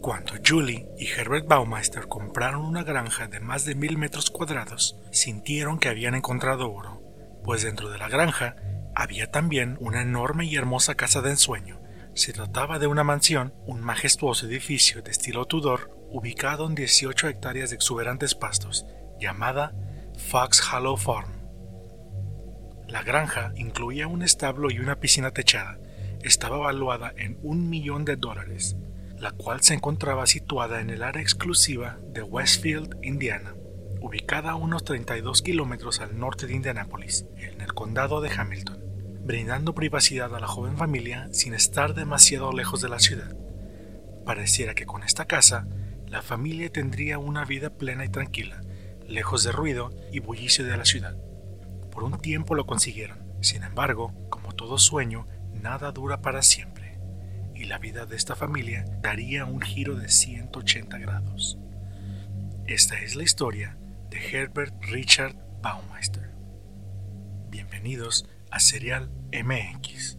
Cuando Julie y Herbert Baumeister compraron una granja de más de mil metros cuadrados, sintieron que habían encontrado oro, pues dentro de la granja había también una enorme y hermosa casa de ensueño. Se trataba de una mansión, un majestuoso edificio de estilo Tudor, ubicado en 18 hectáreas de exuberantes pastos, llamada Fox Hollow Farm. La granja incluía un establo y una piscina techada. Estaba valuada en un millón de dólares la cual se encontraba situada en el área exclusiva de Westfield, Indiana, ubicada a unos 32 kilómetros al norte de Indianápolis, en el condado de Hamilton, brindando privacidad a la joven familia sin estar demasiado lejos de la ciudad. Pareciera que con esta casa, la familia tendría una vida plena y tranquila, lejos de ruido y bullicio de la ciudad. Por un tiempo lo consiguieron, sin embargo, como todo sueño, nada dura para siempre y la vida de esta familia daría un giro de 180 grados. Esta es la historia de Herbert Richard Baumeister. Bienvenidos a Serial MX.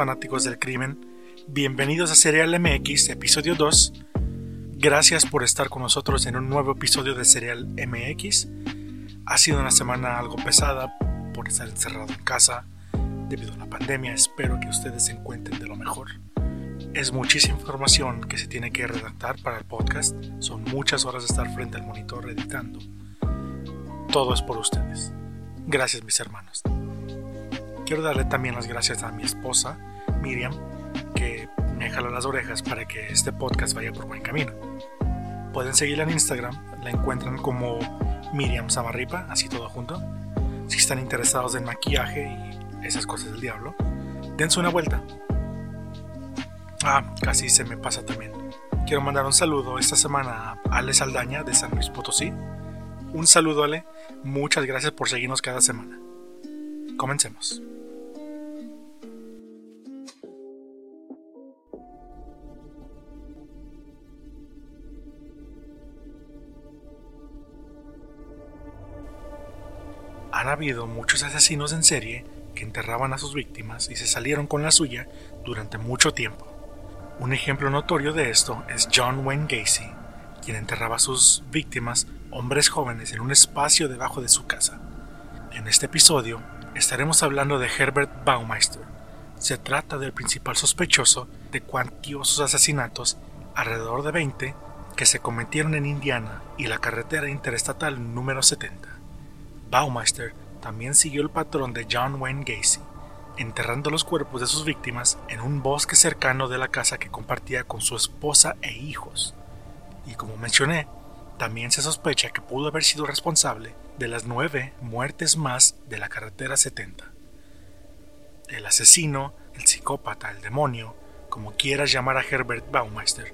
Fanáticos del crimen, bienvenidos a Serial MX, episodio 2. Gracias por estar con nosotros en un nuevo episodio de Serial MX. Ha sido una semana algo pesada por estar encerrado en casa debido a la pandemia. Espero que ustedes se encuentren de lo mejor. Es muchísima información que se tiene que redactar para el podcast. Son muchas horas de estar frente al monitor editando. Todo es por ustedes. Gracias mis hermanos. Quiero darle también las gracias a mi esposa, Miriam, que me jala las orejas para que este podcast vaya por buen camino. Pueden seguirla en Instagram, la encuentran como Miriam Samarripa, así todo junto. Si están interesados en maquillaje y esas cosas del diablo, dense una vuelta. Ah, casi se me pasa también. Quiero mandar un saludo esta semana a Ale Saldaña de San Luis Potosí. Un saludo Ale, muchas gracias por seguirnos cada semana. Comencemos. Han habido muchos asesinos en serie que enterraban a sus víctimas y se salieron con la suya durante mucho tiempo. Un ejemplo notorio de esto es John Wayne Gacy, quien enterraba a sus víctimas, hombres jóvenes, en un espacio debajo de su casa. En este episodio estaremos hablando de Herbert Baumeister. Se trata del principal sospechoso de cuantiosos asesinatos, alrededor de 20, que se cometieron en Indiana y la carretera interestatal número 70. Baumeister también siguió el patrón de John Wayne Gacy, enterrando los cuerpos de sus víctimas en un bosque cercano de la casa que compartía con su esposa e hijos. Y como mencioné, también se sospecha que pudo haber sido responsable de las nueve muertes más de la carretera 70. El asesino, el psicópata, el demonio, como quieras llamar a Herbert Baumeister,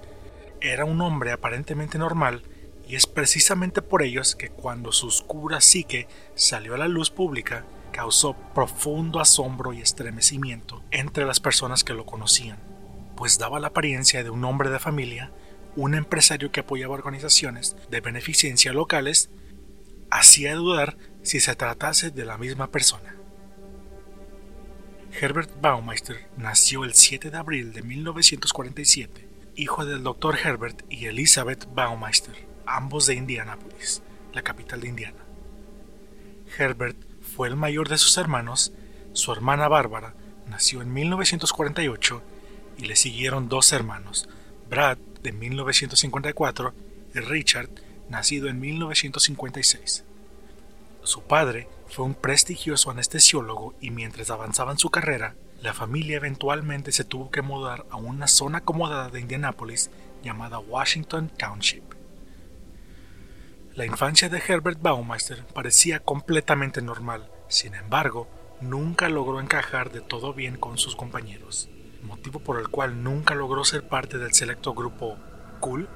era un hombre aparentemente normal y es precisamente por ellos que cuando su oscura psique salió a la luz pública, causó profundo asombro y estremecimiento entre las personas que lo conocían, pues daba la apariencia de un hombre de familia, un empresario que apoyaba organizaciones de beneficencia locales, hacía dudar si se tratase de la misma persona. Herbert Baumeister nació el 7 de abril de 1947, hijo del Dr. Herbert y Elizabeth Baumeister ambos de Indianápolis, la capital de Indiana. Herbert fue el mayor de sus hermanos, su hermana Bárbara nació en 1948 y le siguieron dos hermanos, Brad de 1954 y Richard, nacido en 1956. Su padre fue un prestigioso anestesiólogo y mientras avanzaba en su carrera, la familia eventualmente se tuvo que mudar a una zona acomodada de Indianápolis llamada Washington Township. La infancia de Herbert Baumeister parecía completamente normal, sin embargo, nunca logró encajar de todo bien con sus compañeros, motivo por el cual nunca logró ser parte del selecto grupo Cool,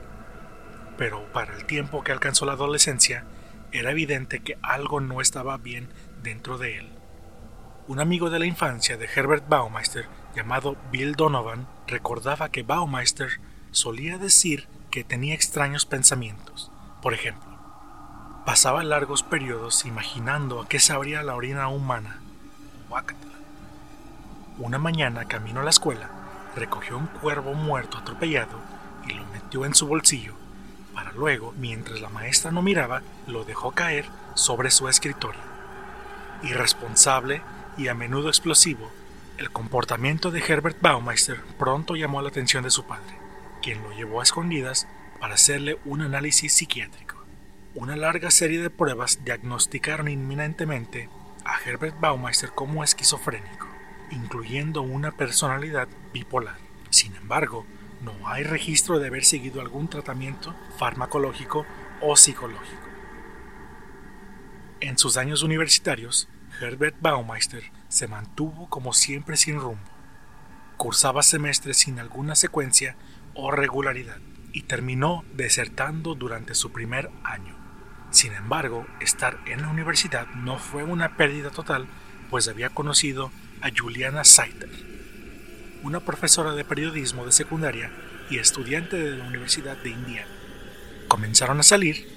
pero para el tiempo que alcanzó la adolescencia, era evidente que algo no estaba bien dentro de él. Un amigo de la infancia de Herbert Baumeister, llamado Bill Donovan, recordaba que Baumeister solía decir que tenía extraños pensamientos. Por ejemplo, pasaba largos periodos imaginando a qué sabría la orina humana. Una mañana, camino a la escuela, recogió un cuervo muerto atropellado y lo metió en su bolsillo, para luego, mientras la maestra no miraba, lo dejó caer sobre su escritorio. Irresponsable y a menudo explosivo, el comportamiento de Herbert Baumeister pronto llamó la atención de su padre, quien lo llevó a escondidas para hacerle un análisis psiquiátrico. Una larga serie de pruebas diagnosticaron inminentemente a Herbert Baumeister como esquizofrénico, incluyendo una personalidad bipolar. Sin embargo, no hay registro de haber seguido algún tratamiento farmacológico o psicológico. En sus años universitarios, Herbert Baumeister se mantuvo como siempre sin rumbo. Cursaba semestres sin alguna secuencia o regularidad y terminó desertando durante su primer año. Sin embargo, estar en la universidad no fue una pérdida total, pues había conocido a Juliana Saiter, una profesora de periodismo de secundaria y estudiante de la Universidad de Indiana. Comenzaron a salir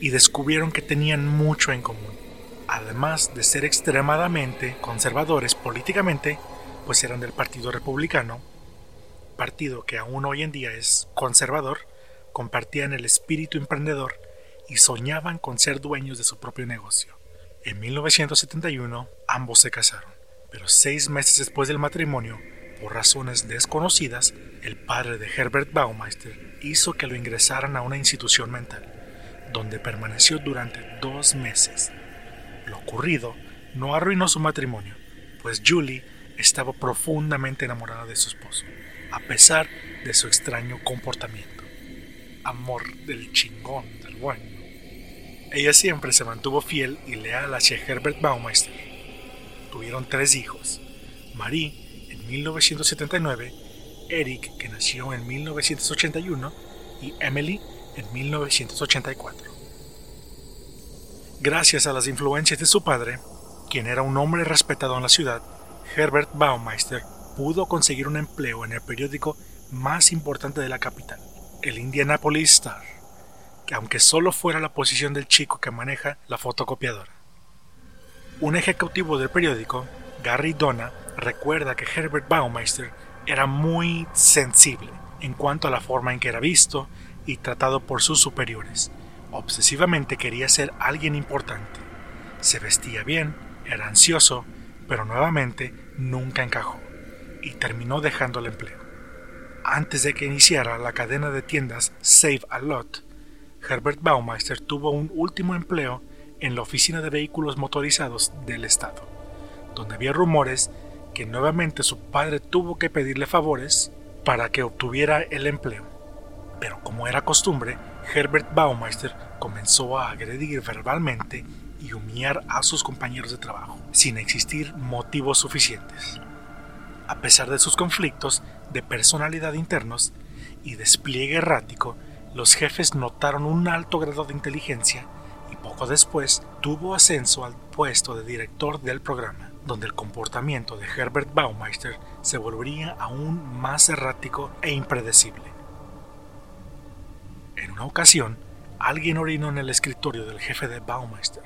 y descubrieron que tenían mucho en común. Además de ser extremadamente conservadores políticamente, pues eran del Partido Republicano, partido que aún hoy en día es conservador, compartían el espíritu emprendedor y soñaban con ser dueños de su propio negocio. En 1971 ambos se casaron, pero seis meses después del matrimonio, por razones desconocidas, el padre de Herbert Baumeister hizo que lo ingresaran a una institución mental, donde permaneció durante dos meses. Lo ocurrido no arruinó su matrimonio, pues Julie estaba profundamente enamorada de su esposo, a pesar de su extraño comportamiento. Amor del chingón, del bueno. Ella siempre se mantuvo fiel y leal hacia Herbert Baumeister. Tuvieron tres hijos, Marie en 1979, Eric que nació en 1981 y Emily en 1984. Gracias a las influencias de su padre, quien era un hombre respetado en la ciudad, Herbert Baumeister pudo conseguir un empleo en el periódico más importante de la capital, el Indianapolis Star aunque solo fuera la posición del chico que maneja la fotocopiadora. Un ejecutivo del periódico, Gary Donna, recuerda que Herbert Baumeister era muy sensible en cuanto a la forma en que era visto y tratado por sus superiores. Obsesivamente quería ser alguien importante. Se vestía bien, era ansioso, pero nuevamente nunca encajó y terminó dejando el empleo. Antes de que iniciara la cadena de tiendas Save a Lot, Herbert Baumeister tuvo un último empleo en la Oficina de Vehículos Motorizados del Estado, donde había rumores que nuevamente su padre tuvo que pedirle favores para que obtuviera el empleo. Pero como era costumbre, Herbert Baumeister comenzó a agredir verbalmente y humillar a sus compañeros de trabajo, sin existir motivos suficientes. A pesar de sus conflictos de personalidad internos y despliegue errático, los jefes notaron un alto grado de inteligencia y poco después tuvo ascenso al puesto de director del programa, donde el comportamiento de Herbert Baumeister se volvería aún más errático e impredecible. En una ocasión, alguien orinó en el escritorio del jefe de Baumeister,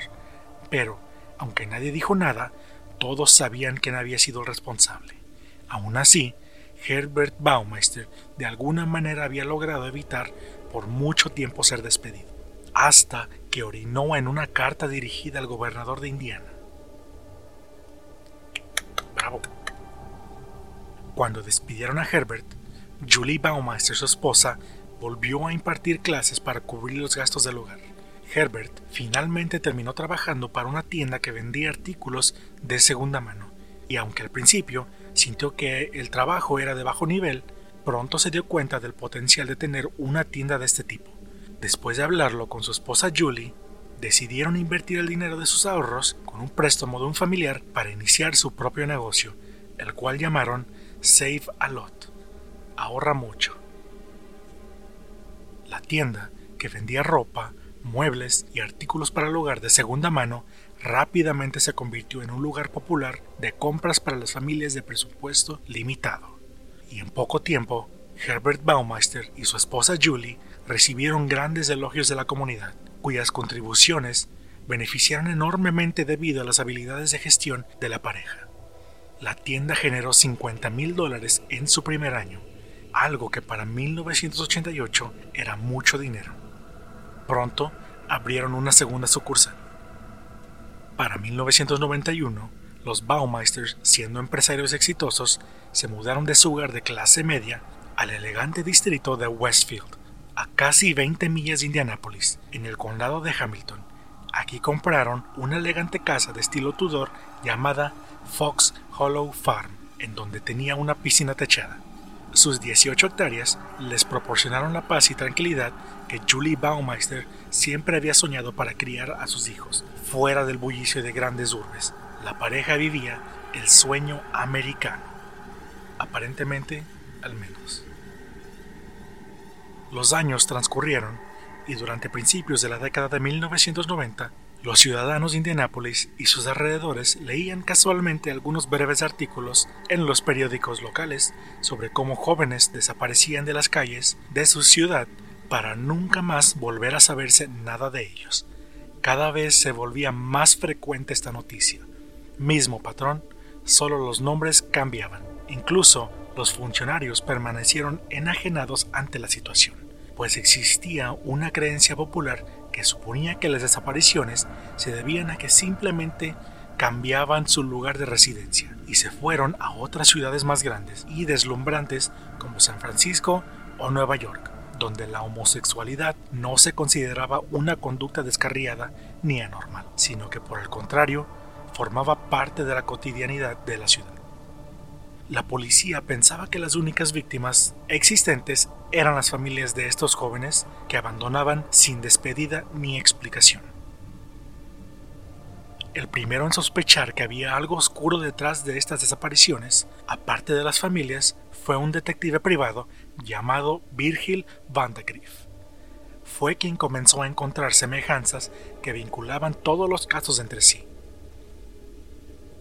pero, aunque nadie dijo nada, todos sabían quién había sido el responsable. Aún así, Herbert Baumeister de alguna manera había logrado evitar por mucho tiempo ser despedido, hasta que orinó en una carta dirigida al gobernador de Indiana. Bravo. Cuando despidieron a Herbert, Julie Baumeister, su esposa, volvió a impartir clases para cubrir los gastos del hogar. Herbert finalmente terminó trabajando para una tienda que vendía artículos de segunda mano, y aunque al principio sintió que el trabajo era de bajo nivel, pronto se dio cuenta del potencial de tener una tienda de este tipo. Después de hablarlo con su esposa Julie, decidieron invertir el dinero de sus ahorros con un préstamo de un familiar para iniciar su propio negocio, el cual llamaron Save a Lot, ahorra mucho. La tienda, que vendía ropa, muebles y artículos para el hogar de segunda mano, rápidamente se convirtió en un lugar popular de compras para las familias de presupuesto limitado. Y en poco tiempo, Herbert Baumeister y su esposa Julie recibieron grandes elogios de la comunidad, cuyas contribuciones beneficiaron enormemente debido a las habilidades de gestión de la pareja. La tienda generó 50 mil dólares en su primer año, algo que para 1988 era mucho dinero. Pronto abrieron una segunda sucursal. Para 1991, los Baumeisters, siendo empresarios exitosos, se mudaron de su hogar de clase media al elegante distrito de Westfield, a casi 20 millas de Indianápolis, en el condado de Hamilton. Aquí compraron una elegante casa de estilo Tudor llamada Fox Hollow Farm, en donde tenía una piscina techada. Sus 18 hectáreas les proporcionaron la paz y tranquilidad que Julie Baumeister siempre había soñado para criar a sus hijos, fuera del bullicio de grandes urbes. La pareja vivía el sueño americano. Aparentemente, al menos. Los años transcurrieron y durante principios de la década de 1990, los ciudadanos de Indianápolis y sus alrededores leían casualmente algunos breves artículos en los periódicos locales sobre cómo jóvenes desaparecían de las calles de su ciudad para nunca más volver a saberse nada de ellos. Cada vez se volvía más frecuente esta noticia. Mismo patrón, solo los nombres cambiaban. Incluso los funcionarios permanecieron enajenados ante la situación, pues existía una creencia popular que suponía que las desapariciones se debían a que simplemente cambiaban su lugar de residencia y se fueron a otras ciudades más grandes y deslumbrantes como San Francisco o Nueva York, donde la homosexualidad no se consideraba una conducta descarriada ni anormal, sino que por el contrario formaba parte de la cotidianidad de la ciudad la policía pensaba que las únicas víctimas existentes eran las familias de estos jóvenes que abandonaban sin despedida ni explicación. El primero en sospechar que había algo oscuro detrás de estas desapariciones, aparte de las familias, fue un detective privado llamado Virgil Vandegrift. Fue quien comenzó a encontrar semejanzas que vinculaban todos los casos entre sí.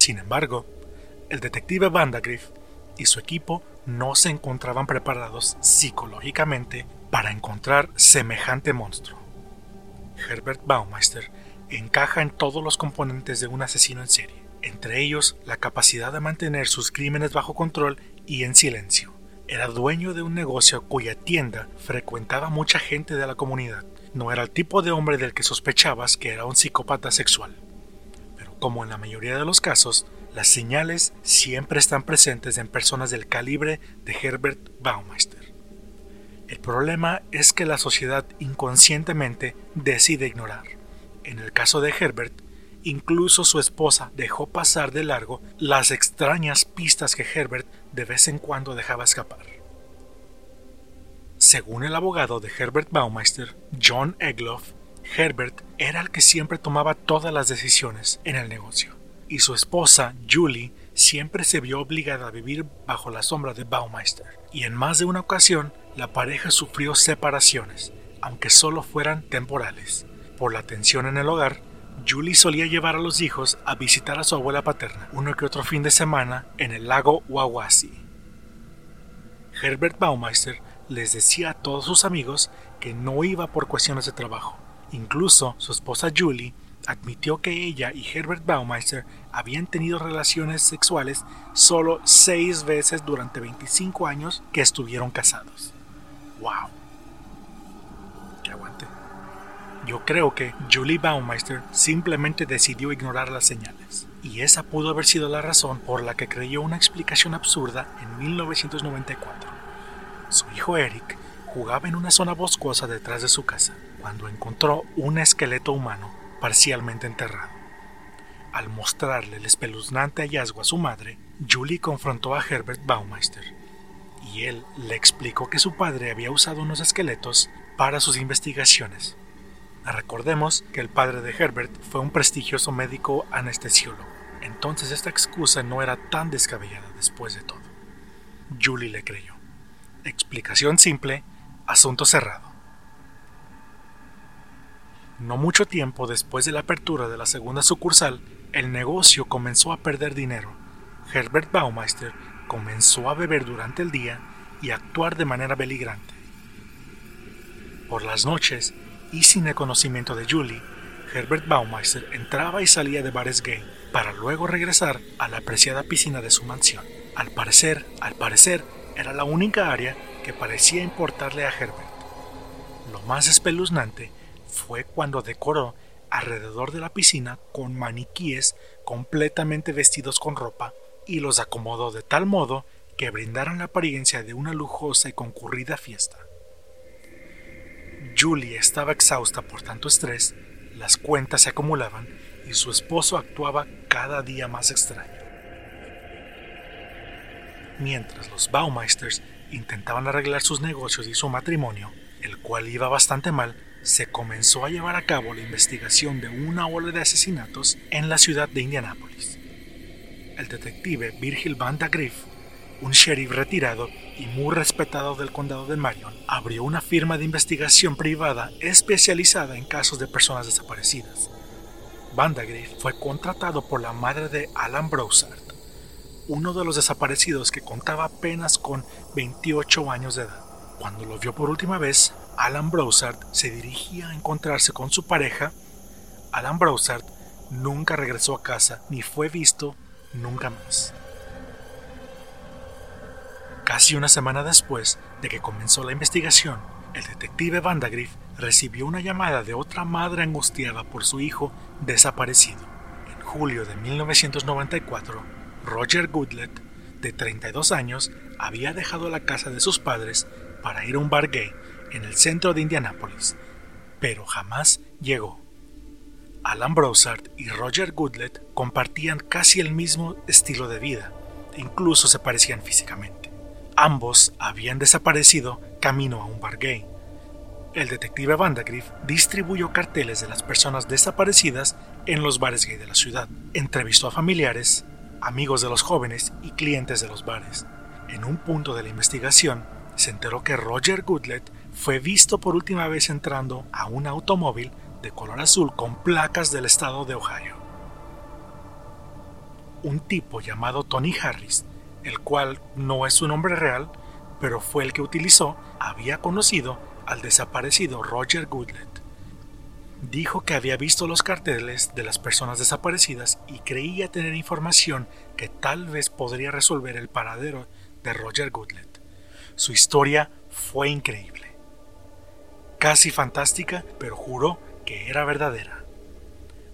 Sin embargo, el detective Vandegrift y su equipo no se encontraban preparados psicológicamente para encontrar semejante monstruo. Herbert Baumeister encaja en todos los componentes de un asesino en serie, entre ellos la capacidad de mantener sus crímenes bajo control y en silencio. Era dueño de un negocio cuya tienda frecuentaba mucha gente de la comunidad. No era el tipo de hombre del que sospechabas que era un psicópata sexual. Como en la mayoría de los casos, las señales siempre están presentes en personas del calibre de Herbert Baumeister. El problema es que la sociedad inconscientemente decide ignorar. En el caso de Herbert, incluso su esposa dejó pasar de largo las extrañas pistas que Herbert de vez en cuando dejaba escapar. Según el abogado de Herbert Baumeister, John Egloff, Herbert era el que siempre tomaba todas las decisiones en el negocio y su esposa, Julie, siempre se vio obligada a vivir bajo la sombra de Baumeister, y en más de una ocasión la pareja sufrió separaciones, aunque solo fueran temporales. Por la tensión en el hogar, Julie solía llevar a los hijos a visitar a su abuela paterna uno que otro fin de semana en el lago Wawasi. Herbert Baumeister les decía a todos sus amigos que no iba por cuestiones de trabajo. Incluso su esposa Julie admitió que ella y Herbert Baumeister habían tenido relaciones sexuales solo seis veces durante 25 años que estuvieron casados. ¡Wow! ¡Qué aguante! Yo creo que Julie Baumeister simplemente decidió ignorar las señales. Y esa pudo haber sido la razón por la que creyó una explicación absurda en 1994. Su hijo Eric jugaba en una zona boscosa detrás de su casa cuando encontró un esqueleto humano parcialmente enterrado. Al mostrarle el espeluznante hallazgo a su madre, Julie confrontó a Herbert Baumeister, y él le explicó que su padre había usado unos esqueletos para sus investigaciones. Recordemos que el padre de Herbert fue un prestigioso médico anestesiólogo, entonces esta excusa no era tan descabellada después de todo. Julie le creyó. Explicación simple, asunto cerrado. No mucho tiempo después de la apertura de la segunda sucursal, el negocio comenzó a perder dinero. Herbert Baumeister comenzó a beber durante el día y a actuar de manera beligrante. Por las noches, y sin el conocimiento de Julie, Herbert Baumeister entraba y salía de bares gay para luego regresar a la apreciada piscina de su mansión. Al parecer, al parecer, era la única área que parecía importarle a Herbert. Lo más espeluznante fue cuando decoró alrededor de la piscina con maniquíes completamente vestidos con ropa y los acomodó de tal modo que brindaron la apariencia de una lujosa y concurrida fiesta. Julie estaba exhausta por tanto estrés, las cuentas se acumulaban y su esposo actuaba cada día más extraño. Mientras los Baumeisters intentaban arreglar sus negocios y su matrimonio, el cual iba bastante mal, se comenzó a llevar a cabo la investigación de una ola de asesinatos en la ciudad de Indianápolis. El detective Virgil Van de Griff, un sheriff retirado y muy respetado del condado de Marion, abrió una firma de investigación privada especializada en casos de personas desaparecidas. Van de Griff fue contratado por la madre de Alan Broussard, uno de los desaparecidos que contaba apenas con 28 años de edad. Cuando lo vio por última vez, Alan Broussard se dirigía a encontrarse con su pareja. Alan Broussard nunca regresó a casa ni fue visto nunca más. Casi una semana después de que comenzó la investigación, el detective Vandagriff recibió una llamada de otra madre angustiada por su hijo desaparecido. En julio de 1994, Roger Goodlet, de 32 años, había dejado la casa de sus padres para ir a un bar gay en el centro de Indianápolis, pero jamás llegó. Alan Broussard y Roger Goodlet compartían casi el mismo estilo de vida, incluso se parecían físicamente. Ambos habían desaparecido camino a un bar gay. El detective Vandagriff distribuyó carteles de las personas desaparecidas en los bares gay de la ciudad. Entrevistó a familiares, amigos de los jóvenes y clientes de los bares. En un punto de la investigación, se enteró que Roger Goodlet fue visto por última vez entrando a un automóvil de color azul con placas del estado de Ohio. Un tipo llamado Tony Harris, el cual no es su nombre real, pero fue el que utilizó, había conocido al desaparecido Roger Goodlet. Dijo que había visto los carteles de las personas desaparecidas y creía tener información que tal vez podría resolver el paradero de Roger Goodlet. Su historia fue increíble. Casi fantástica, pero juró que era verdadera.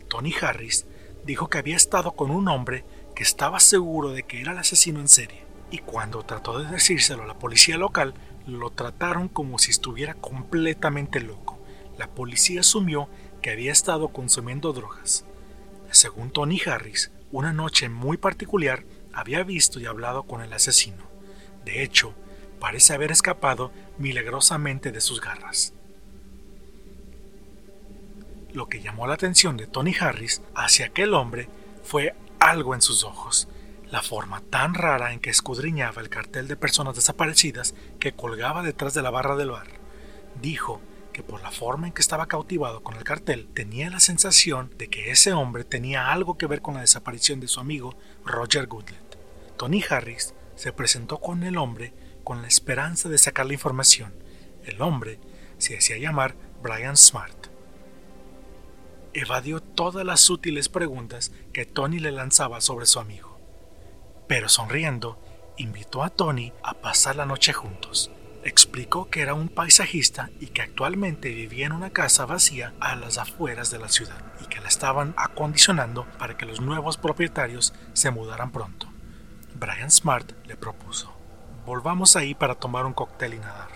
Tony Harris dijo que había estado con un hombre que estaba seguro de que era el asesino en serie, y cuando trató de decírselo a la policía local, lo trataron como si estuviera completamente loco. La policía asumió que había estado consumiendo drogas. Según Tony Harris, una noche muy particular había visto y hablado con el asesino. De hecho, parece haber escapado milagrosamente de sus garras. Lo que llamó la atención de Tony Harris hacia aquel hombre fue algo en sus ojos, la forma tan rara en que escudriñaba el cartel de personas desaparecidas que colgaba detrás de la barra del bar. Dijo que por la forma en que estaba cautivado con el cartel tenía la sensación de que ese hombre tenía algo que ver con la desaparición de su amigo Roger Goodlet. Tony Harris se presentó con el hombre con la esperanza de sacar la información. El hombre se hacía llamar Brian Smart. Evadió todas las útiles preguntas que Tony le lanzaba sobre su amigo. Pero sonriendo, invitó a Tony a pasar la noche juntos. Explicó que era un paisajista y que actualmente vivía en una casa vacía a las afueras de la ciudad y que la estaban acondicionando para que los nuevos propietarios se mudaran pronto. Brian Smart le propuso volvamos ahí para tomar un cóctel y nadar.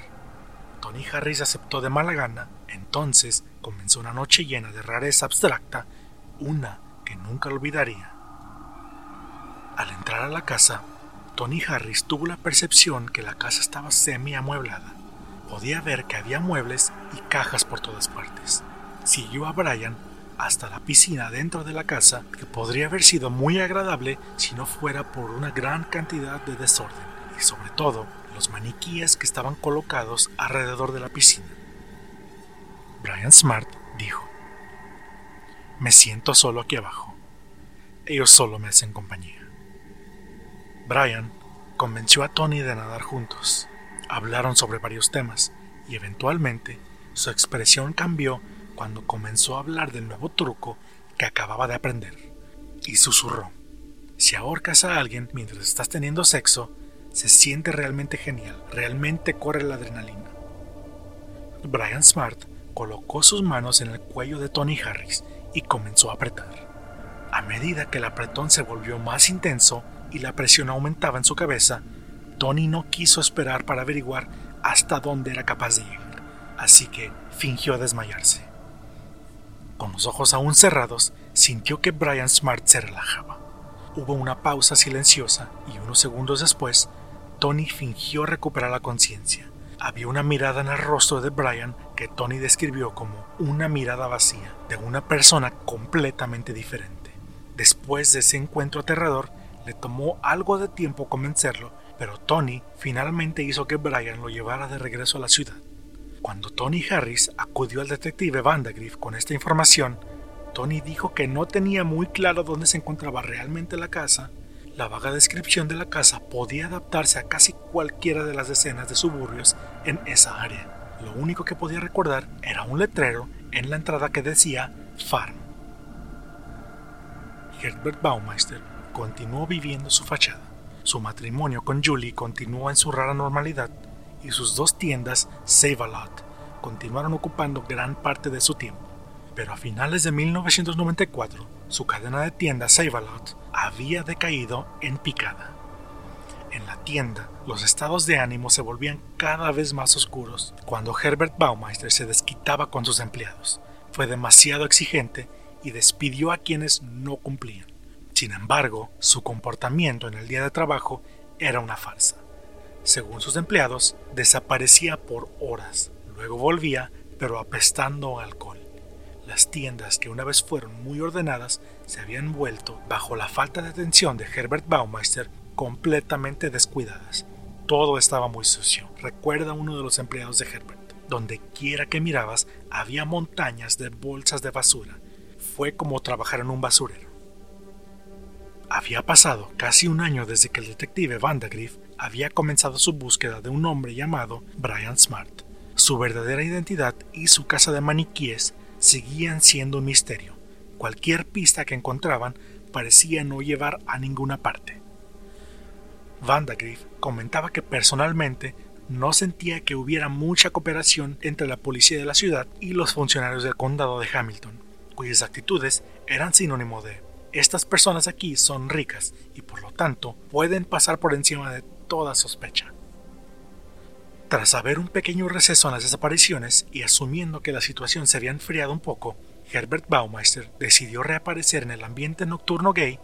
Tony Harris aceptó de mala gana, entonces comenzó una noche llena de rareza abstracta, una que nunca olvidaría. Al entrar a la casa, Tony Harris tuvo la percepción que la casa estaba semi amueblada. Podía ver que había muebles y cajas por todas partes. siguió a Brian hasta la piscina dentro de la casa que podría haber sido muy agradable si no fuera por una gran cantidad de desorden y sobre todo los maniquíes que estaban colocados alrededor de la piscina. Brian Smart dijo, Me siento solo aquí abajo. Ellos solo me hacen compañía. Brian convenció a Tony de nadar juntos. Hablaron sobre varios temas y eventualmente su expresión cambió cuando comenzó a hablar del nuevo truco que acababa de aprender. Y susurró, si ahorcas a alguien mientras estás teniendo sexo, se siente realmente genial, realmente corre la adrenalina. Brian Smart colocó sus manos en el cuello de Tony Harris y comenzó a apretar. A medida que el apretón se volvió más intenso y la presión aumentaba en su cabeza, Tony no quiso esperar para averiguar hasta dónde era capaz de llegar, así que fingió desmayarse. Con los ojos aún cerrados, sintió que Brian Smart se relajaba. Hubo una pausa silenciosa y unos segundos después, Tony fingió recuperar la conciencia. Había una mirada en el rostro de Brian que Tony describió como una mirada vacía de una persona completamente diferente. Después de ese encuentro aterrador, le tomó algo de tiempo convencerlo, pero Tony finalmente hizo que Brian lo llevara de regreso a la ciudad. Cuando Tony Harris acudió al detective Vandagriff con esta información, Tony dijo que no tenía muy claro dónde se encontraba realmente la casa. La vaga descripción de la casa podía adaptarse a casi cualquiera de las decenas de suburbios en esa área. Lo único que podía recordar era un letrero en la entrada que decía Farm. Herbert Baumeister continuó viviendo su fachada. Su matrimonio con Julie continuó en su rara normalidad y sus dos tiendas Save-A-Lot continuaron ocupando gran parte de su tiempo. Pero a finales de 1994, su cadena de tiendas Save-A-Lot había decaído en picada. En la tienda, los estados de ánimo se volvían cada vez más oscuros cuando Herbert Baumeister se desquitaba con sus empleados. Fue demasiado exigente y despidió a quienes no cumplían. Sin embargo, su comportamiento en el día de trabajo era una farsa según sus empleados, desaparecía por horas. Luego volvía, pero apestando alcohol. Las tiendas que una vez fueron muy ordenadas se habían vuelto, bajo la falta de atención de Herbert Baumeister, completamente descuidadas. Todo estaba muy sucio. Recuerda uno de los empleados de Herbert. Donde quiera que mirabas había montañas de bolsas de basura. Fue como trabajar en un basurero. Había pasado casi un año desde que el detective Vandagriff había comenzado su búsqueda de un hombre llamado Brian Smart. Su verdadera identidad y su casa de maniquíes seguían siendo un misterio. Cualquier pista que encontraban parecía no llevar a ninguna parte. Vandagriff comentaba que personalmente no sentía que hubiera mucha cooperación entre la policía de la ciudad y los funcionarios del condado de Hamilton, cuyas actitudes eran sinónimo de estas personas aquí son ricas y por lo tanto pueden pasar por encima de toda sospecha. Tras haber un pequeño receso en las desapariciones y asumiendo que la situación se había enfriado un poco, Herbert Baumeister decidió reaparecer en el ambiente nocturno gay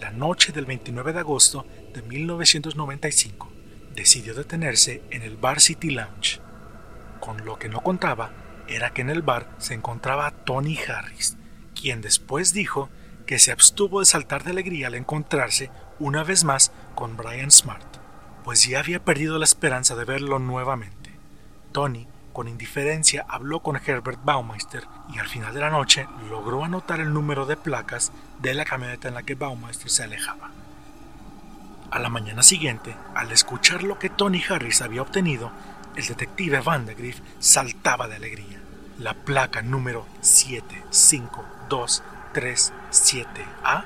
la noche del 29 de agosto de 1995. Decidió detenerse en el Bar City Lounge. Con lo que no contaba era que en el bar se encontraba Tony Harris, quien después dijo que se abstuvo de saltar de alegría al encontrarse una vez más con Brian Smart pues ya había perdido la esperanza de verlo nuevamente. Tony, con indiferencia, habló con Herbert Baumeister y al final de la noche logró anotar el número de placas de la camioneta en la que Baumeister se alejaba. A la mañana siguiente, al escuchar lo que Tony Harris había obtenido, el detective Vandegrift saltaba de alegría. La placa número 75237A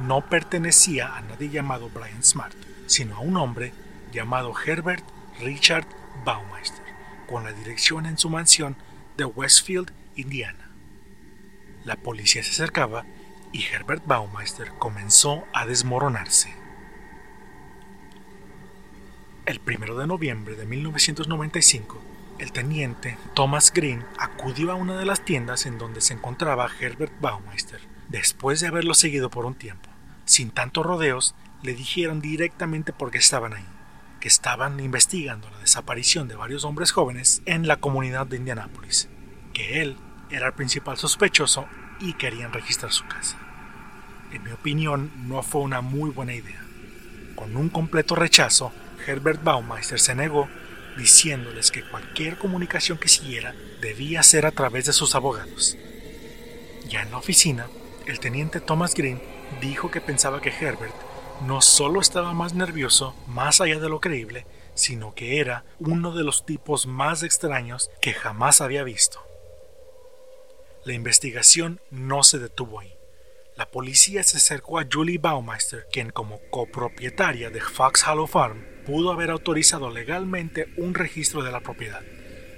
no pertenecía a nadie llamado Brian Smart, sino a un hombre llamado Herbert Richard Baumeister, con la dirección en su mansión de Westfield, Indiana. La policía se acercaba y Herbert Baumeister comenzó a desmoronarse. El 1 de noviembre de 1995, el teniente Thomas Green acudió a una de las tiendas en donde se encontraba Herbert Baumeister, después de haberlo seguido por un tiempo. Sin tantos rodeos, le dijeron directamente por qué estaban ahí que estaban investigando la desaparición de varios hombres jóvenes en la comunidad de Indianápolis, que él era el principal sospechoso y querían registrar su casa. En mi opinión, no fue una muy buena idea. Con un completo rechazo, Herbert Baumeister se negó, diciéndoles que cualquier comunicación que siguiera debía ser a través de sus abogados. Ya en la oficina, el teniente Thomas Green dijo que pensaba que Herbert no solo estaba más nervioso, más allá de lo creíble, sino que era uno de los tipos más extraños que jamás había visto. La investigación no se detuvo ahí. La policía se acercó a Julie Baumeister, quien como copropietaria de Fox Hollow Farm pudo haber autorizado legalmente un registro de la propiedad.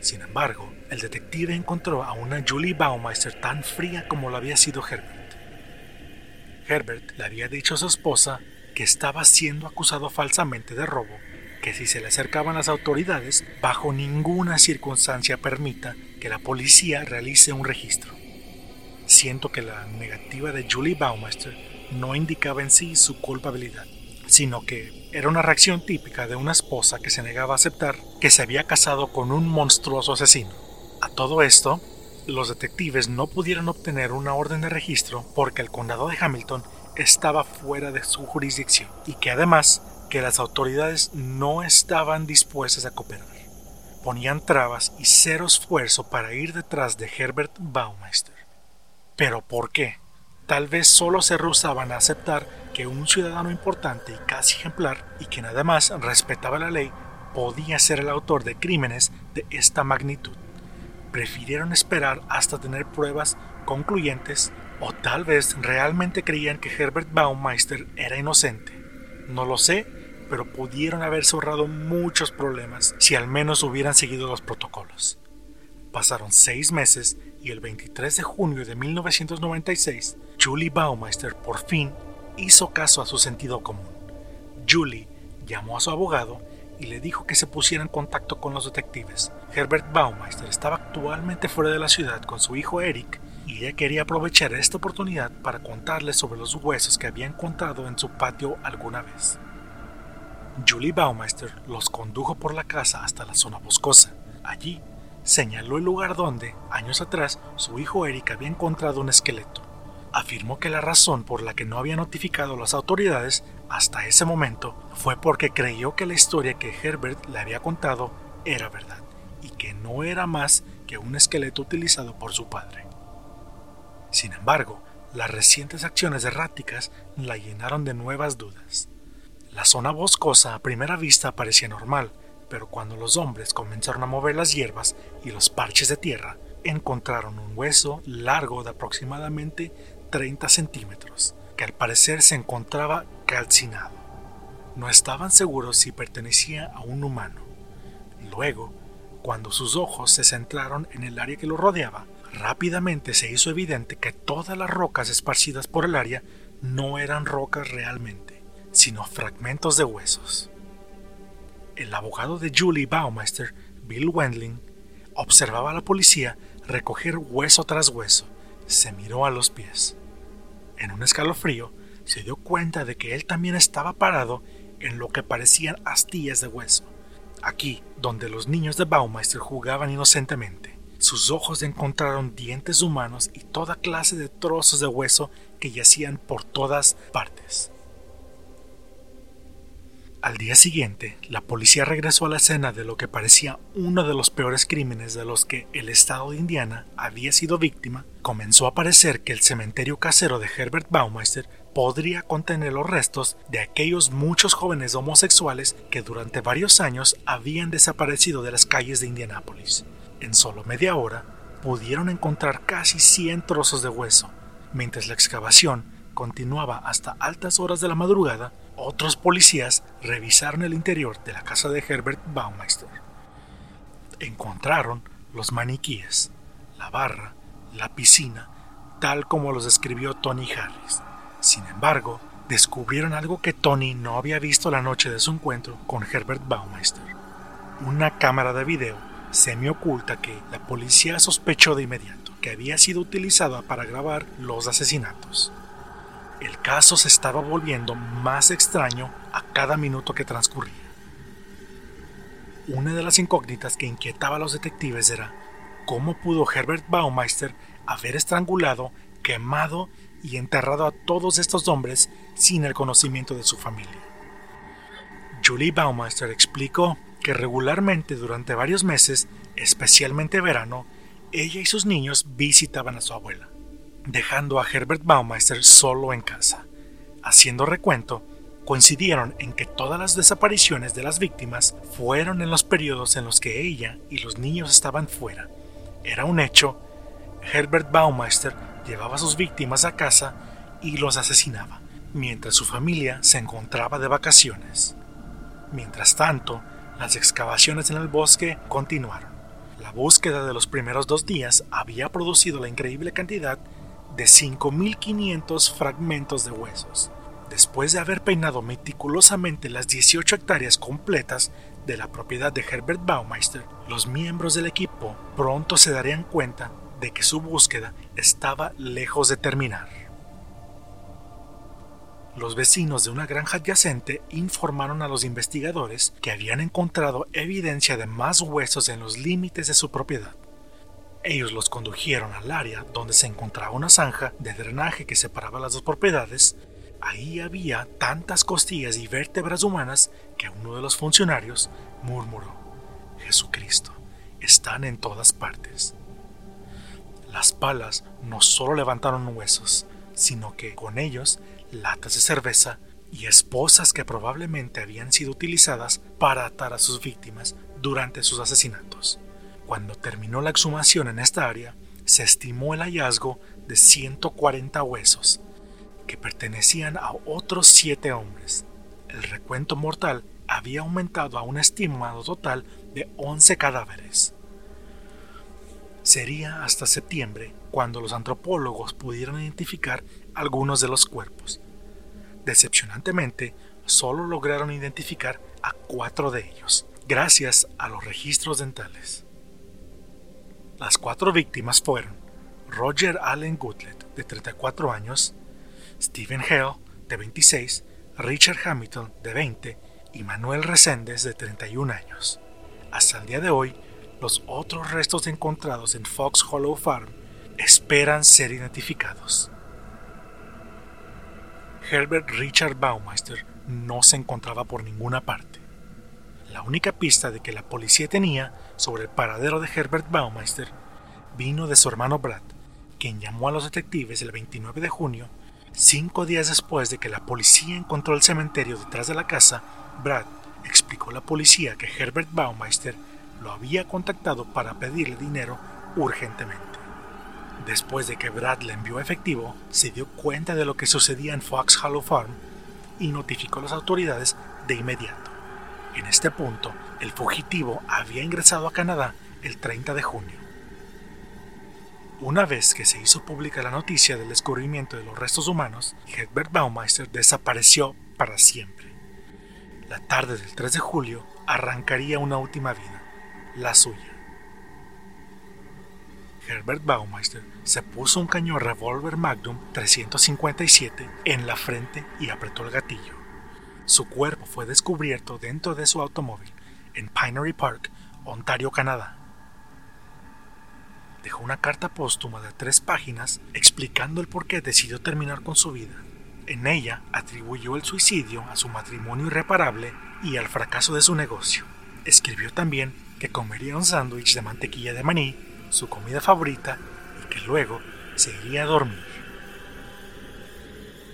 Sin embargo, el detective encontró a una Julie Baumeister tan fría como lo había sido Herbert. Herbert le había dicho a su esposa que estaba siendo acusado falsamente de robo, que si se le acercaban las autoridades, bajo ninguna circunstancia permita que la policía realice un registro. Siento que la negativa de Julie Baumeister no indicaba en sí su culpabilidad, sino que era una reacción típica de una esposa que se negaba a aceptar que se había casado con un monstruoso asesino. A todo esto, los detectives no pudieron obtener una orden de registro porque el condado de Hamilton estaba fuera de su jurisdicción y que además que las autoridades no estaban dispuestas a cooperar. Ponían trabas y cero esfuerzo para ir detrás de Herbert Baumeister. ¿Pero por qué? Tal vez solo se rehusaban a aceptar que un ciudadano importante y casi ejemplar, y quien además respetaba la ley, podía ser el autor de crímenes de esta magnitud. Prefirieron esperar hasta tener pruebas concluyentes o tal vez realmente creían que Herbert Baumeister era inocente. No lo sé, pero pudieron haberse ahorrado muchos problemas si al menos hubieran seguido los protocolos. Pasaron seis meses y el 23 de junio de 1996, Julie Baumeister por fin hizo caso a su sentido común. Julie llamó a su abogado y le dijo que se pusiera en contacto con los detectives. Herbert Baumeister estaba actualmente fuera de la ciudad con su hijo Eric y ella quería aprovechar esta oportunidad para contarles sobre los huesos que había encontrado en su patio alguna vez. Julie Baumeister los condujo por la casa hasta la zona boscosa. Allí señaló el lugar donde, años atrás, su hijo Eric había encontrado un esqueleto. Afirmó que la razón por la que no había notificado a las autoridades hasta ese momento fue porque creyó que la historia que Herbert le había contado era verdad y que no era más que un esqueleto utilizado por su padre. Sin embargo, las recientes acciones erráticas la llenaron de nuevas dudas. La zona boscosa a primera vista parecía normal, pero cuando los hombres comenzaron a mover las hierbas y los parches de tierra, encontraron un hueso largo de aproximadamente 30 centímetros, que al parecer se encontraba calcinado. No estaban seguros si pertenecía a un humano. Luego, cuando sus ojos se centraron en el área que lo rodeaba, Rápidamente se hizo evidente que todas las rocas esparcidas por el área no eran rocas realmente, sino fragmentos de huesos. El abogado de Julie Baumeister, Bill Wendling, observaba a la policía recoger hueso tras hueso. Se miró a los pies. En un escalofrío, se dio cuenta de que él también estaba parado en lo que parecían astillas de hueso, aquí donde los niños de Baumeister jugaban inocentemente. Sus ojos encontraron dientes humanos y toda clase de trozos de hueso que yacían por todas partes. Al día siguiente, la policía regresó a la escena de lo que parecía uno de los peores crímenes de los que el estado de Indiana había sido víctima. Comenzó a parecer que el cementerio casero de Herbert Baumeister podría contener los restos de aquellos muchos jóvenes homosexuales que durante varios años habían desaparecido de las calles de Indianápolis. En solo media hora pudieron encontrar casi 100 trozos de hueso. Mientras la excavación continuaba hasta altas horas de la madrugada, otros policías revisaron el interior de la casa de Herbert Baumeister. Encontraron los maniquíes, la barra, la piscina, tal como los describió Tony Harris. Sin embargo, descubrieron algo que Tony no había visto la noche de su encuentro con Herbert Baumeister. Una cámara de video semi-oculta que la policía sospechó de inmediato que había sido utilizada para grabar los asesinatos. El caso se estaba volviendo más extraño a cada minuto que transcurría. Una de las incógnitas que inquietaba a los detectives era cómo pudo Herbert Baumeister haber estrangulado, quemado y enterrado a todos estos hombres sin el conocimiento de su familia. Julie Baumeister explicó que regularmente durante varios meses, especialmente verano, ella y sus niños visitaban a su abuela, dejando a Herbert Baumeister solo en casa. Haciendo recuento, coincidieron en que todas las desapariciones de las víctimas fueron en los periodos en los que ella y los niños estaban fuera. Era un hecho, Herbert Baumeister llevaba a sus víctimas a casa y los asesinaba, mientras su familia se encontraba de vacaciones. Mientras tanto, las excavaciones en el bosque continuaron. La búsqueda de los primeros dos días había producido la increíble cantidad de 5.500 fragmentos de huesos. Después de haber peinado meticulosamente las 18 hectáreas completas de la propiedad de Herbert Baumeister, los miembros del equipo pronto se darían cuenta de que su búsqueda estaba lejos de terminar. Los vecinos de una granja adyacente informaron a los investigadores que habían encontrado evidencia de más huesos en los límites de su propiedad. Ellos los condujeron al área donde se encontraba una zanja de drenaje que separaba las dos propiedades Ahí había tantas costillas y vértebras humanas que uno de los funcionarios murmuró, Jesucristo, están en todas partes. Las palas no solo levantaron huesos, sino que con ellos latas de cerveza y esposas que probablemente habían sido utilizadas para atar a sus víctimas durante sus asesinatos. Cuando terminó la exhumación en esta área, se estimó el hallazgo de 140 huesos, que pertenecían a otros siete hombres. El recuento mortal había aumentado a un estimado total de 11 cadáveres. Sería hasta septiembre cuando los antropólogos pudieron identificar algunos de los cuerpos. Decepcionantemente, solo lograron identificar a cuatro de ellos, gracias a los registros dentales. Las cuatro víctimas fueron Roger Allen Goodlet, de 34 años, Stephen Hale, de 26, Richard Hamilton, de 20, y Manuel Reséndez, de 31 años. Hasta el día de hoy, los otros restos encontrados en Fox Hollow Farm esperan ser identificados. Herbert Richard Baumeister no se encontraba por ninguna parte. La única pista de que la policía tenía sobre el paradero de Herbert Baumeister vino de su hermano Brad, quien llamó a los detectives el 29 de junio Cinco días después de que la policía encontró el cementerio detrás de la casa, Brad explicó a la policía que Herbert Baumeister lo había contactado para pedirle dinero urgentemente. Después de que Brad le envió efectivo, se dio cuenta de lo que sucedía en Fox Hollow Farm y notificó a las autoridades de inmediato. En este punto, el fugitivo había ingresado a Canadá el 30 de junio. Una vez que se hizo pública la noticia del descubrimiento de los restos humanos, Herbert Baumeister desapareció para siempre. La tarde del 3 de julio arrancaría una última vida, la suya. Herbert Baumeister se puso un cañón revólver Magnum 357 en la frente y apretó el gatillo. Su cuerpo fue descubierto dentro de su automóvil en Pinery Park, Ontario, Canadá dejó una carta póstuma de tres páginas explicando el por qué decidió terminar con su vida. En ella atribuyó el suicidio a su matrimonio irreparable y al fracaso de su negocio. Escribió también que comería un sándwich de mantequilla de maní, su comida favorita, y que luego se iría a dormir.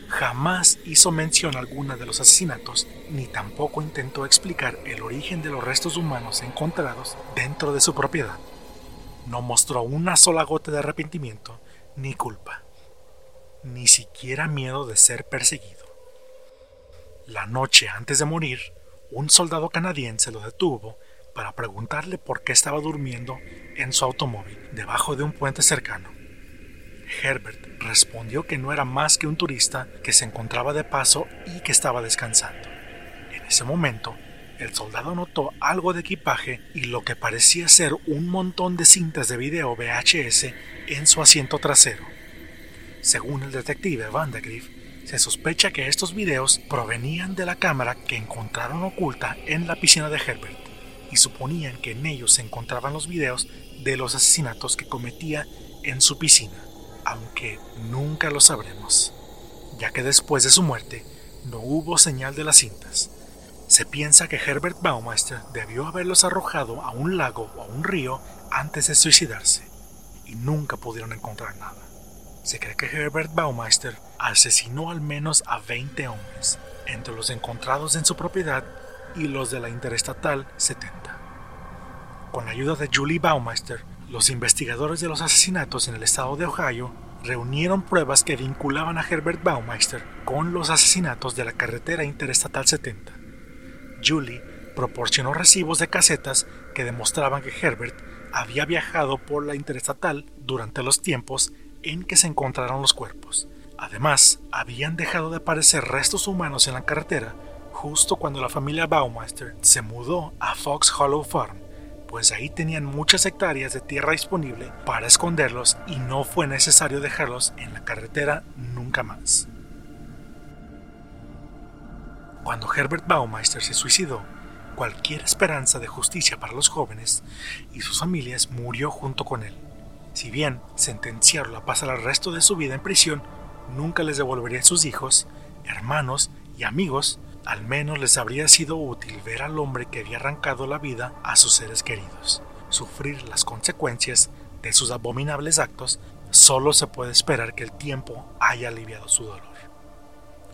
Jamás hizo mención alguna de los asesinatos, ni tampoco intentó explicar el origen de los restos humanos encontrados dentro de su propiedad no mostró una sola gota de arrepentimiento ni culpa, ni siquiera miedo de ser perseguido. La noche antes de morir, un soldado canadiense lo detuvo para preguntarle por qué estaba durmiendo en su automóvil debajo de un puente cercano. Herbert respondió que no era más que un turista que se encontraba de paso y que estaba descansando. En ese momento, el soldado notó algo de equipaje y lo que parecía ser un montón de cintas de video VHS en su asiento trasero. Según el detective Vandegrift, se sospecha que estos videos provenían de la cámara que encontraron oculta en la piscina de Herbert. Y suponían que en ellos se encontraban los videos de los asesinatos que cometía en su piscina, aunque nunca lo sabremos, ya que después de su muerte no hubo señal de las cintas. Se piensa que Herbert Baumeister debió haberlos arrojado a un lago o a un río antes de suicidarse, y nunca pudieron encontrar nada. Se cree que Herbert Baumeister asesinó al menos a 20 hombres, entre los encontrados en su propiedad y los de la Interestatal 70. Con la ayuda de Julie Baumeister, los investigadores de los asesinatos en el estado de Ohio reunieron pruebas que vinculaban a Herbert Baumeister con los asesinatos de la carretera Interestatal 70. Julie proporcionó recibos de casetas que demostraban que Herbert había viajado por la Interestatal durante los tiempos en que se encontraron los cuerpos. Además, habían dejado de aparecer restos humanos en la carretera justo cuando la familia Baumeister se mudó a Fox Hollow Farm, pues ahí tenían muchas hectáreas de tierra disponible para esconderlos y no fue necesario dejarlos en la carretera nunca más. Cuando Herbert Baumeister se suicidó, cualquier esperanza de justicia para los jóvenes y sus familias murió junto con él. Si bien sentenciarlo a pasar el resto de su vida en prisión nunca les devolvería sus hijos, hermanos y amigos, al menos les habría sido útil ver al hombre que había arrancado la vida a sus seres queridos. Sufrir las consecuencias de sus abominables actos solo se puede esperar que el tiempo haya aliviado su dolor.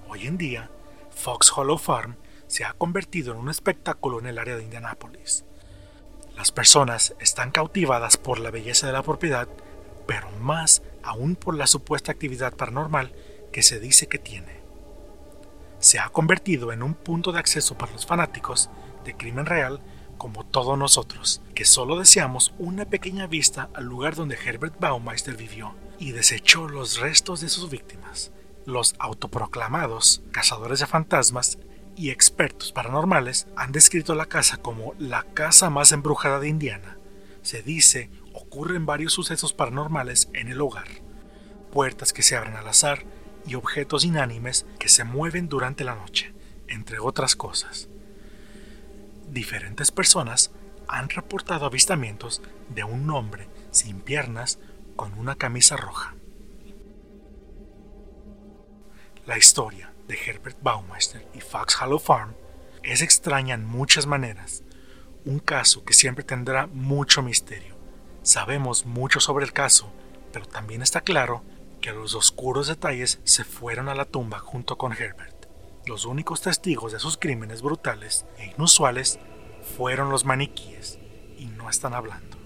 Hoy en día, Fox Hollow Farm se ha convertido en un espectáculo en el área de Indianápolis. Las personas están cautivadas por la belleza de la propiedad, pero más aún por la supuesta actividad paranormal que se dice que tiene. Se ha convertido en un punto de acceso para los fanáticos de crimen real como todos nosotros, que solo deseamos una pequeña vista al lugar donde Herbert Baumeister vivió y desechó los restos de sus víctimas. Los autoproclamados cazadores de fantasmas y expertos paranormales han descrito la casa como la casa más embrujada de Indiana. Se dice ocurren varios sucesos paranormales en el hogar. Puertas que se abren al azar y objetos inánimes que se mueven durante la noche, entre otras cosas. Diferentes personas han reportado avistamientos de un hombre sin piernas con una camisa roja. La historia de Herbert Baumeister y Fox Hollow Farm es extraña en muchas maneras, un caso que siempre tendrá mucho misterio. Sabemos mucho sobre el caso, pero también está claro que los oscuros detalles se fueron a la tumba junto con Herbert. Los únicos testigos de sus crímenes brutales e inusuales fueron los maniquíes, y no están hablando.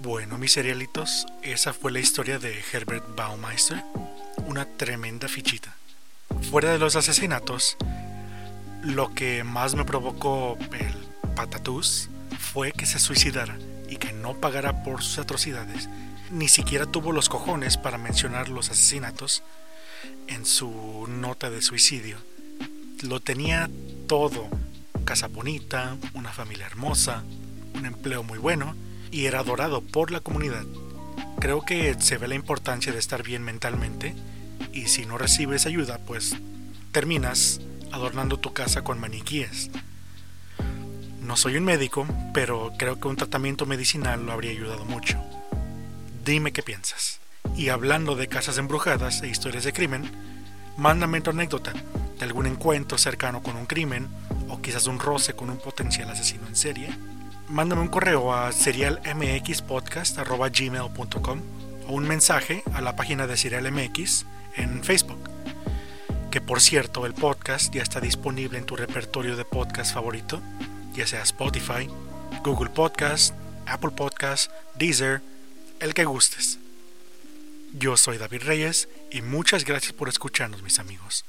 Bueno, mis serialitos, esa fue la historia de Herbert Baumeister, una tremenda fichita. Fuera de los asesinatos, lo que más me provocó el patatús fue que se suicidara y que no pagara por sus atrocidades. Ni siquiera tuvo los cojones para mencionar los asesinatos en su nota de suicidio. Lo tenía todo. Casa bonita, una familia hermosa, un empleo muy bueno y era adorado por la comunidad. Creo que se ve la importancia de estar bien mentalmente y si no recibes ayuda, pues terminas adornando tu casa con maniquíes. No soy un médico, pero creo que un tratamiento medicinal lo habría ayudado mucho. Dime qué piensas. Y hablando de casas embrujadas e historias de crimen, mándame tu anécdota de algún encuentro cercano con un crimen o quizás un roce con un potencial asesino en serie mándame un correo a serialmxpodcast.gmail.com o un mensaje a la página de Serial MX en Facebook. Que por cierto, el podcast ya está disponible en tu repertorio de podcast favorito, ya sea Spotify, Google Podcast, Apple Podcast, Deezer, el que gustes. Yo soy David Reyes y muchas gracias por escucharnos mis amigos.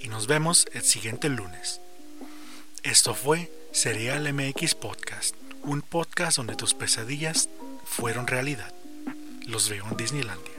Y nos vemos el siguiente lunes. Esto fue Serial MX Podcast un podcast donde tus pesadillas fueron realidad. Los veo en Disneyland.